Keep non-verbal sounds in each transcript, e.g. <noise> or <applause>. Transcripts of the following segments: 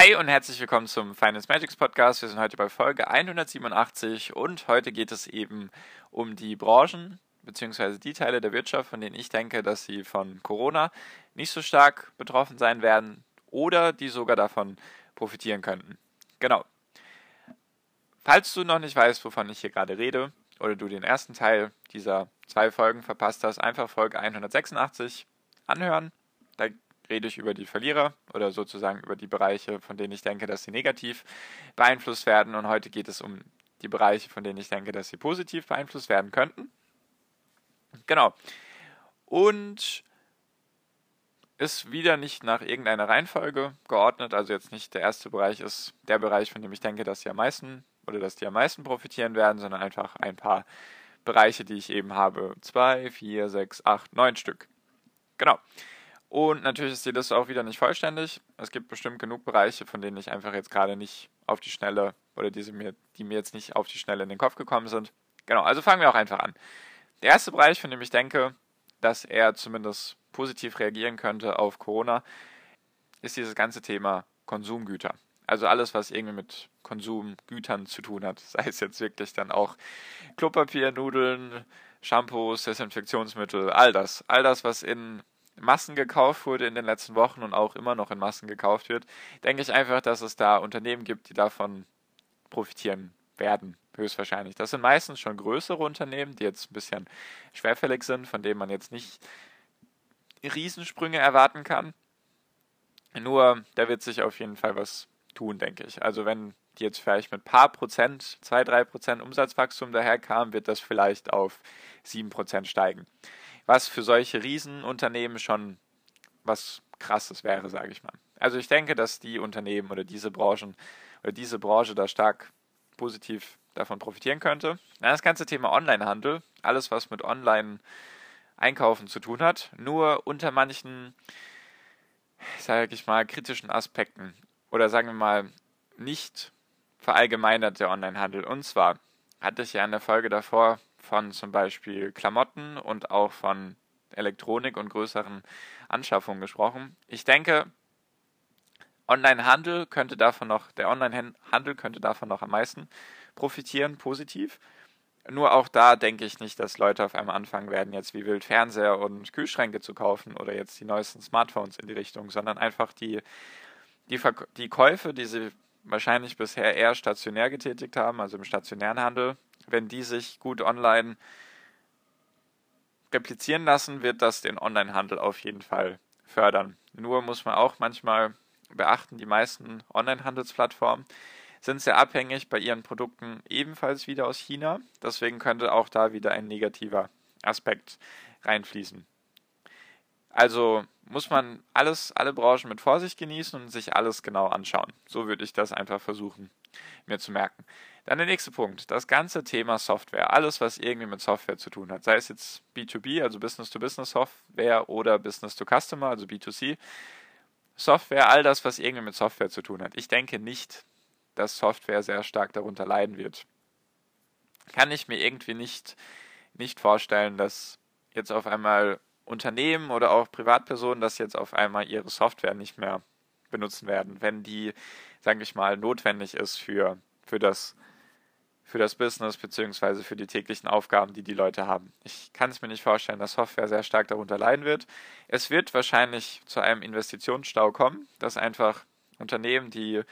Hi und herzlich willkommen zum Finance Magics Podcast. Wir sind heute bei Folge 187 und heute geht es eben um die Branchen bzw. die Teile der Wirtschaft, von denen ich denke, dass sie von Corona nicht so stark betroffen sein werden oder die sogar davon profitieren könnten. Genau. Falls du noch nicht weißt, wovon ich hier gerade rede oder du den ersten Teil dieser zwei Folgen verpasst hast, einfach Folge 186 anhören. Da rede ich über die Verlierer oder sozusagen über die Bereiche, von denen ich denke, dass sie negativ beeinflusst werden. Und heute geht es um die Bereiche, von denen ich denke, dass sie positiv beeinflusst werden könnten. Genau. Und ist wieder nicht nach irgendeiner Reihenfolge geordnet. Also jetzt nicht der erste Bereich ist der Bereich, von dem ich denke, dass sie am meisten oder dass die am meisten profitieren werden, sondern einfach ein paar Bereiche, die ich eben habe. Zwei, vier, sechs, acht, neun Stück. Genau. Und natürlich ist die Liste auch wieder nicht vollständig. Es gibt bestimmt genug Bereiche, von denen ich einfach jetzt gerade nicht auf die Schnelle oder diese mir, die mir jetzt nicht auf die Schnelle in den Kopf gekommen sind. Genau, also fangen wir auch einfach an. Der erste Bereich, von dem ich denke, dass er zumindest positiv reagieren könnte auf Corona, ist dieses ganze Thema Konsumgüter. Also alles, was irgendwie mit Konsumgütern zu tun hat. <laughs> Sei es jetzt wirklich dann auch Klopapier, Nudeln, Shampoos, Desinfektionsmittel, all das. All das, was in Massen gekauft wurde in den letzten Wochen und auch immer noch in Massen gekauft wird, denke ich einfach, dass es da Unternehmen gibt, die davon profitieren werden, höchstwahrscheinlich. Das sind meistens schon größere Unternehmen, die jetzt ein bisschen schwerfällig sind, von denen man jetzt nicht Riesensprünge erwarten kann. Nur, da wird sich auf jeden Fall was tun, denke ich. Also wenn die jetzt vielleicht mit paar Prozent, zwei, drei Prozent Umsatzwachstum daherkamen, wird das vielleicht auf sieben Prozent steigen was für solche Riesenunternehmen schon was krasses wäre, sage ich mal. Also ich denke, dass die Unternehmen oder diese Branchen oder diese Branche da stark positiv davon profitieren könnte. Das ganze Thema Onlinehandel, alles was mit Online-Einkaufen zu tun hat, nur unter manchen, sage ich mal, kritischen Aspekten oder sagen wir mal nicht verallgemeinert der Onlinehandel. Und zwar hatte ich ja in der Folge davor von zum Beispiel Klamotten und auch von Elektronik und größeren Anschaffungen gesprochen. Ich denke, Online-Handel könnte davon noch, der Online-Handel könnte davon noch am meisten profitieren, positiv. Nur auch da denke ich nicht, dass Leute auf einmal anfangen werden, jetzt wie wild Fernseher und Kühlschränke zu kaufen oder jetzt die neuesten Smartphones in die Richtung, sondern einfach die, die, die Käufe, die sie wahrscheinlich bisher eher stationär getätigt haben, also im stationären Handel, wenn die sich gut online replizieren lassen, wird das den Onlinehandel auf jeden Fall fördern. Nur muss man auch manchmal beachten, die meisten Online-Handelsplattformen sind sehr abhängig bei ihren Produkten ebenfalls wieder aus China. Deswegen könnte auch da wieder ein negativer Aspekt reinfließen. Also muss man alles, alle Branchen mit Vorsicht genießen und sich alles genau anschauen. So würde ich das einfach versuchen, mir zu merken. Dann der nächste Punkt, das ganze Thema Software. Alles, was irgendwie mit Software zu tun hat. Sei es jetzt B2B, also Business-to-Business Software oder Business-to-Customer, also B2C. Software, all das, was irgendwie mit Software zu tun hat. Ich denke nicht, dass Software sehr stark darunter leiden wird. Kann ich mir irgendwie nicht, nicht vorstellen, dass jetzt auf einmal Unternehmen oder auch Privatpersonen das jetzt auf einmal ihre Software nicht mehr benutzen werden, wenn die, sage ich mal, notwendig ist für, für, das, für das Business beziehungsweise für die täglichen Aufgaben, die die Leute haben. Ich kann es mir nicht vorstellen, dass Software sehr stark darunter leiden wird. Es wird wahrscheinlich zu einem Investitionsstau kommen, dass einfach Unternehmen, die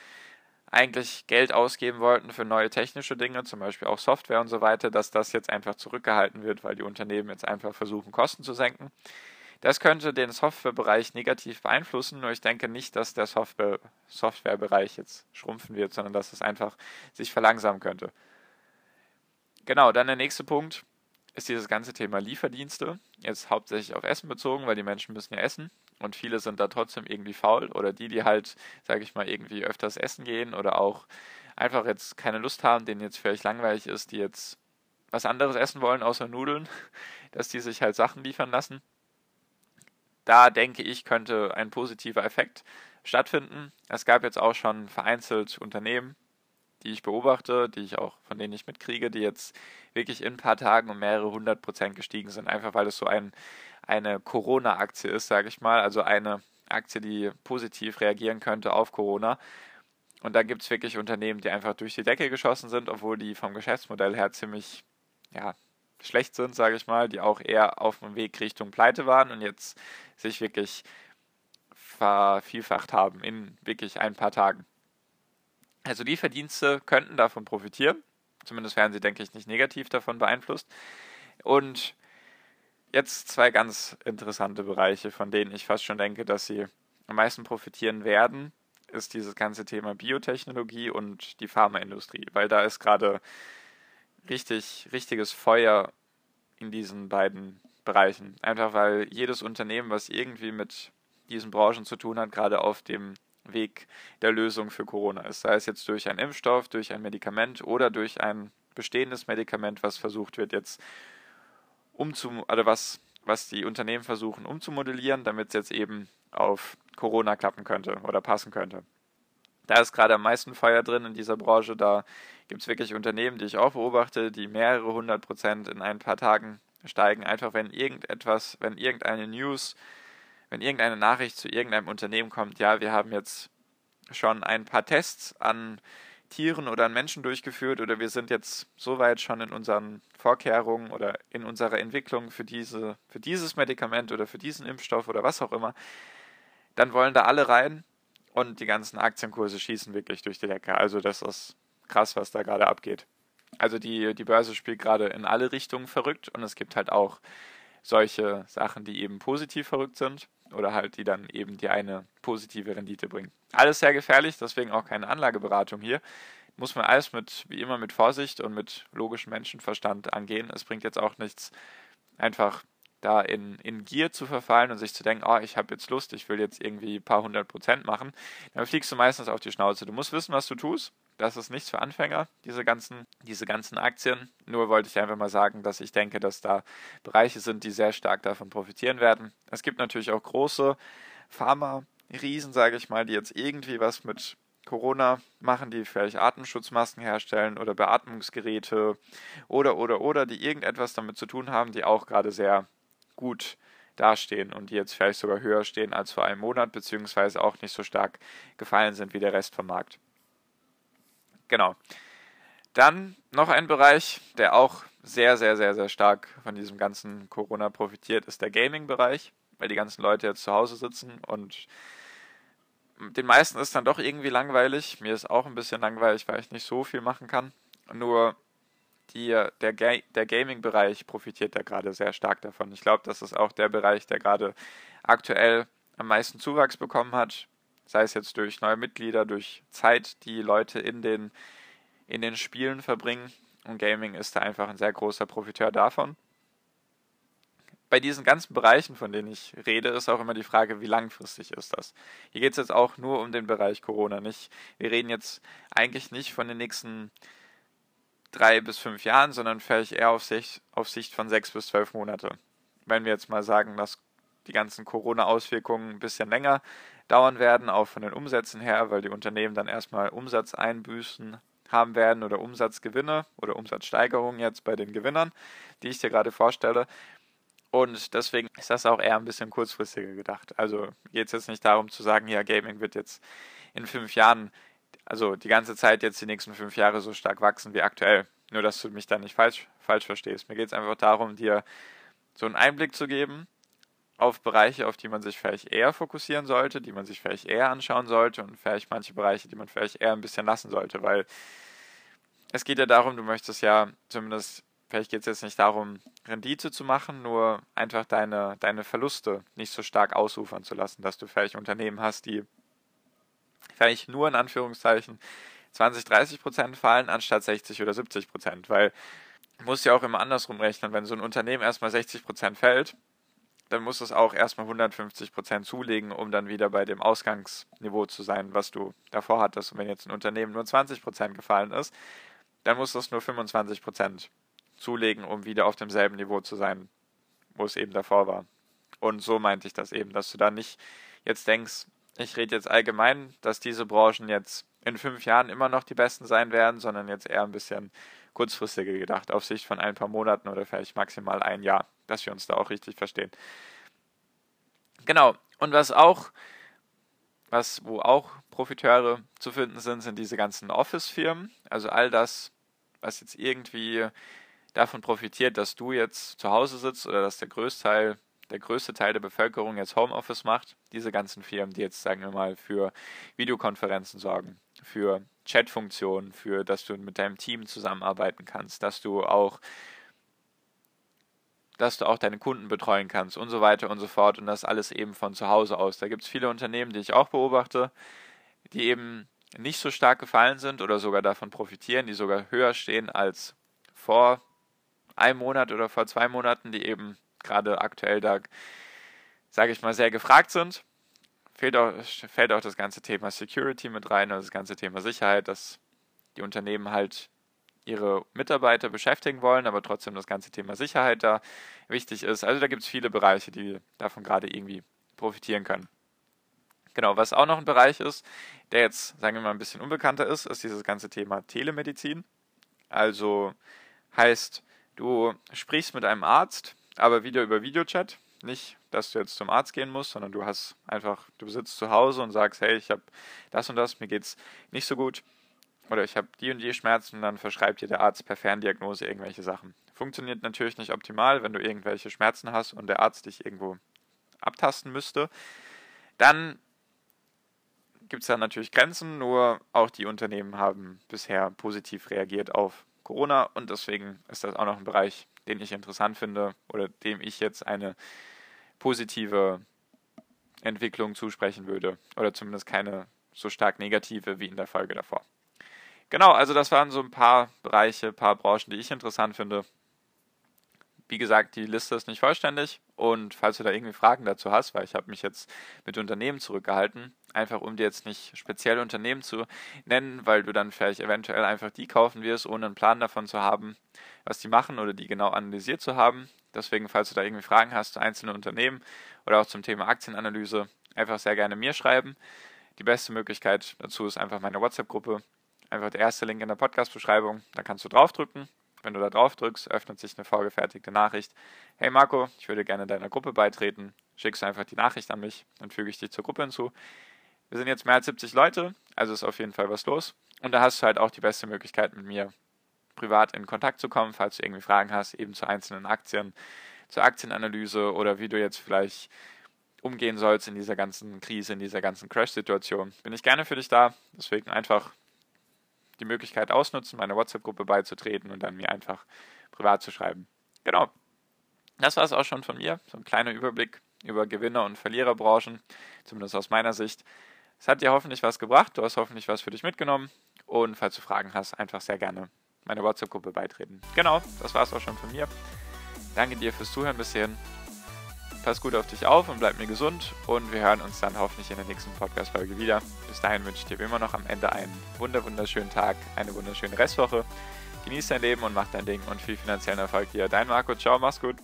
eigentlich Geld ausgeben wollten für neue technische Dinge, zum Beispiel auch Software und so weiter, dass das jetzt einfach zurückgehalten wird, weil die Unternehmen jetzt einfach versuchen, Kosten zu senken. Das könnte den Softwarebereich negativ beeinflussen, nur ich denke nicht, dass der Software, Softwarebereich jetzt schrumpfen wird, sondern dass es einfach sich verlangsamen könnte. Genau, dann der nächste Punkt ist dieses ganze Thema Lieferdienste. Jetzt hauptsächlich auf Essen bezogen, weil die Menschen müssen ja essen. und viele sind da trotzdem irgendwie faul oder die, die halt, sage ich mal, irgendwie öfters essen gehen oder auch einfach jetzt keine Lust haben, denen jetzt vielleicht langweilig ist, die jetzt was anderes essen wollen außer Nudeln, <laughs> dass die sich halt Sachen liefern lassen. Da denke ich, könnte ein positiver Effekt stattfinden. Es gab jetzt auch schon vereinzelt Unternehmen, die ich beobachte, die ich auch, von denen ich mitkriege, die jetzt wirklich in ein paar Tagen um mehrere hundert Prozent gestiegen sind, einfach weil es so ein, eine Corona-Aktie ist, sage ich mal, also eine Aktie, die positiv reagieren könnte auf Corona. Und da gibt es wirklich Unternehmen, die einfach durch die Decke geschossen sind, obwohl die vom Geschäftsmodell her ziemlich ja, schlecht sind, sage ich mal, die auch eher auf dem Weg Richtung Pleite waren und jetzt sich wirklich vervielfacht haben in wirklich ein paar Tagen. Also die Verdienste könnten davon profitieren. Zumindest werden sie, denke ich, nicht negativ davon beeinflusst. Und jetzt zwei ganz interessante Bereiche, von denen ich fast schon denke, dass sie am meisten profitieren werden, ist dieses ganze Thema Biotechnologie und die Pharmaindustrie, weil da ist gerade richtig, richtiges Feuer in diesen beiden Bereichen. Einfach weil jedes Unternehmen, was irgendwie mit diesen Branchen zu tun hat, gerade auf dem Weg der Lösung für Corona ist. Sei es jetzt durch einen Impfstoff, durch ein Medikament oder durch ein bestehendes Medikament, was versucht wird jetzt umzu oder was, was die Unternehmen versuchen umzumodellieren, damit es jetzt eben auf Corona klappen könnte oder passen könnte. Da ist gerade am meisten Feuer drin in dieser Branche. Da gibt es wirklich Unternehmen, die ich auch beobachte, die mehrere hundert Prozent in ein paar Tagen steigen, einfach wenn irgendetwas, wenn irgendeine News wenn irgendeine Nachricht zu irgendeinem Unternehmen kommt, ja, wir haben jetzt schon ein paar Tests an Tieren oder an Menschen durchgeführt oder wir sind jetzt soweit schon in unseren Vorkehrungen oder in unserer Entwicklung für diese, für dieses Medikament oder für diesen Impfstoff oder was auch immer, dann wollen da alle rein und die ganzen Aktienkurse schießen wirklich durch die Decke. Also das ist krass, was da gerade abgeht. Also die, die Börse spielt gerade in alle Richtungen verrückt und es gibt halt auch solche Sachen, die eben positiv verrückt sind oder halt die dann eben die eine positive Rendite bringen. Alles sehr gefährlich, deswegen auch keine Anlageberatung hier. Muss man alles mit, wie immer, mit Vorsicht und mit logischem Menschenverstand angehen. Es bringt jetzt auch nichts, einfach da in, in Gier zu verfallen und sich zu denken, oh, ich habe jetzt Lust, ich will jetzt irgendwie ein paar hundert Prozent machen. Dann fliegst du meistens auf die Schnauze. Du musst wissen, was du tust das ist nichts für Anfänger, diese ganzen, diese ganzen Aktien. Nur wollte ich einfach mal sagen, dass ich denke, dass da Bereiche sind, die sehr stark davon profitieren werden. Es gibt natürlich auch große Pharma-Riesen, sage ich mal, die jetzt irgendwie was mit Corona machen, die vielleicht Atemschutzmasken herstellen oder Beatmungsgeräte oder, oder, oder, die irgendetwas damit zu tun haben, die auch gerade sehr gut dastehen und die jetzt vielleicht sogar höher stehen als vor einem Monat, beziehungsweise auch nicht so stark gefallen sind wie der Rest vom Markt. Genau. Dann noch ein Bereich, der auch sehr, sehr, sehr, sehr stark von diesem ganzen Corona profitiert, ist der Gaming-Bereich, weil die ganzen Leute jetzt zu Hause sitzen und den meisten ist dann doch irgendwie langweilig. Mir ist auch ein bisschen langweilig, weil ich nicht so viel machen kann. Nur die, der, Ga der Gaming-Bereich profitiert da gerade sehr stark davon. Ich glaube, das ist auch der Bereich, der gerade aktuell am meisten Zuwachs bekommen hat sei es jetzt durch neue Mitglieder, durch Zeit, die Leute in den, in den Spielen verbringen. Und Gaming ist da einfach ein sehr großer Profiteur davon. Bei diesen ganzen Bereichen, von denen ich rede, ist auch immer die Frage, wie langfristig ist das. Hier geht es jetzt auch nur um den Bereich Corona. Nicht, wir reden jetzt eigentlich nicht von den nächsten drei bis fünf Jahren, sondern vielleicht eher auf Sicht, auf Sicht von sechs bis zwölf Monate. Wenn wir jetzt mal sagen, dass die ganzen Corona-Auswirkungen ein bisschen länger dauern werden, auch von den Umsätzen her, weil die Unternehmen dann erstmal Umsatzeinbüßen haben werden oder Umsatzgewinne oder Umsatzsteigerungen jetzt bei den Gewinnern, die ich dir gerade vorstelle. Und deswegen ist das auch eher ein bisschen kurzfristiger gedacht. Also geht es jetzt nicht darum zu sagen, ja, Gaming wird jetzt in fünf Jahren, also die ganze Zeit jetzt die nächsten fünf Jahre so stark wachsen wie aktuell. Nur, dass du mich da nicht falsch, falsch verstehst. Mir geht es einfach darum, dir so einen Einblick zu geben, auf Bereiche, auf die man sich vielleicht eher fokussieren sollte, die man sich vielleicht eher anschauen sollte und vielleicht manche Bereiche, die man vielleicht eher ein bisschen lassen sollte, weil es geht ja darum, du möchtest ja zumindest, vielleicht geht es jetzt nicht darum, Rendite zu machen, nur einfach deine, deine Verluste nicht so stark ausufern zu lassen, dass du vielleicht Unternehmen hast, die vielleicht nur in Anführungszeichen 20, 30 Prozent fallen, anstatt 60 oder 70 Prozent, weil du musst ja auch immer andersrum rechnen, wenn so ein Unternehmen erstmal 60 Prozent fällt, dann musst du es auch erstmal 150% zulegen, um dann wieder bei dem Ausgangsniveau zu sein, was du davor hattest. Und wenn jetzt ein Unternehmen nur 20% gefallen ist, dann musst du es nur 25% zulegen, um wieder auf demselben Niveau zu sein, wo es eben davor war. Und so meinte ich das eben, dass du dann nicht jetzt denkst, ich rede jetzt allgemein, dass diese Branchen jetzt in fünf Jahren immer noch die besten sein werden, sondern jetzt eher ein bisschen kurzfristiger gedacht, auf Sicht von ein paar Monaten oder vielleicht maximal ein Jahr, dass wir uns da auch richtig verstehen. Genau, und was auch, was, wo auch Profiteure zu finden sind, sind diese ganzen Office-Firmen. Also all das, was jetzt irgendwie davon profitiert, dass du jetzt zu Hause sitzt oder dass der Größteil der größte Teil der Bevölkerung jetzt Homeoffice macht, diese ganzen Firmen, die jetzt, sagen wir mal, für Videokonferenzen sorgen, für Chatfunktionen, für dass du mit deinem Team zusammenarbeiten kannst, dass du auch dass du auch deine Kunden betreuen kannst und so weiter und so fort und das alles eben von zu Hause aus. Da gibt es viele Unternehmen, die ich auch beobachte, die eben nicht so stark gefallen sind oder sogar davon profitieren, die sogar höher stehen als vor einem Monat oder vor zwei Monaten, die eben gerade aktuell da, sage ich mal, sehr gefragt sind. Fehlt auch, fällt auch das ganze Thema Security mit rein, also das ganze Thema Sicherheit, dass die Unternehmen halt ihre Mitarbeiter beschäftigen wollen, aber trotzdem das ganze Thema Sicherheit da wichtig ist. Also da gibt es viele Bereiche, die davon gerade irgendwie profitieren können. Genau, was auch noch ein Bereich ist, der jetzt, sagen wir mal, ein bisschen unbekannter ist, ist dieses ganze Thema Telemedizin. Also heißt, du sprichst mit einem Arzt, aber wieder über Videochat. Nicht, dass du jetzt zum Arzt gehen musst, sondern du hast einfach, du sitzt zu Hause und sagst, hey, ich habe das und das, mir geht's nicht so gut oder ich habe die und die Schmerzen und dann verschreibt dir der Arzt per Ferndiagnose irgendwelche Sachen. Funktioniert natürlich nicht optimal, wenn du irgendwelche Schmerzen hast und der Arzt dich irgendwo abtasten müsste. Dann gibt es da natürlich Grenzen, nur auch die Unternehmen haben bisher positiv reagiert auf Corona und deswegen ist das auch noch ein Bereich, den ich interessant finde oder dem ich jetzt eine positive Entwicklung zusprechen würde oder zumindest keine so stark negative wie in der Folge davor. Genau, also das waren so ein paar Bereiche, ein paar Branchen, die ich interessant finde. Wie gesagt, die Liste ist nicht vollständig und falls du da irgendwie Fragen dazu hast, weil ich habe mich jetzt mit Unternehmen zurückgehalten, einfach um dir jetzt nicht spezielle Unternehmen zu nennen, weil du dann vielleicht eventuell einfach die kaufen wirst, ohne einen Plan davon zu haben, was die machen oder die genau analysiert zu haben. Deswegen, falls du da irgendwie Fragen hast zu einzelnen Unternehmen oder auch zum Thema Aktienanalyse, einfach sehr gerne mir schreiben. Die beste Möglichkeit dazu ist einfach meine WhatsApp-Gruppe. Einfach der erste Link in der Podcast-Beschreibung. Da kannst du draufdrücken. Wenn du da drauf drückst, öffnet sich eine vorgefertigte Nachricht. Hey Marco, ich würde gerne deiner Gruppe beitreten. Schickst einfach die Nachricht an mich, dann füge ich dich zur Gruppe hinzu. Wir sind jetzt mehr als 70 Leute, also ist auf jeden Fall was los. Und da hast du halt auch die beste Möglichkeit, mit mir privat in Kontakt zu kommen, falls du irgendwie Fragen hast, eben zu einzelnen Aktien, zur Aktienanalyse oder wie du jetzt vielleicht umgehen sollst in dieser ganzen Krise, in dieser ganzen Crash-Situation. Bin ich gerne für dich da. Deswegen einfach die Möglichkeit ausnutzen, meiner WhatsApp-Gruppe beizutreten und dann mir einfach privat zu schreiben. Genau. Das war es auch schon von mir. So ein kleiner Überblick über Gewinner- und Verliererbranchen, zumindest aus meiner Sicht. Es hat dir hoffentlich was gebracht, du hast hoffentlich was für dich mitgenommen und falls du Fragen hast, einfach sehr gerne meiner WhatsApp-Gruppe beitreten. Genau, das war es auch schon von mir. Danke dir fürs Zuhören bis hierhin pass gut auf dich auf und bleib mir gesund und wir hören uns dann hoffentlich in der nächsten Podcast-Folge wieder. Bis dahin wünsche ich dir immer noch am Ende einen wunder wunderschönen Tag, eine wunderschöne Restwoche. Genieß dein Leben und mach dein Ding und viel finanziellen Erfolg dir. Dein Marco, ciao, mach's gut.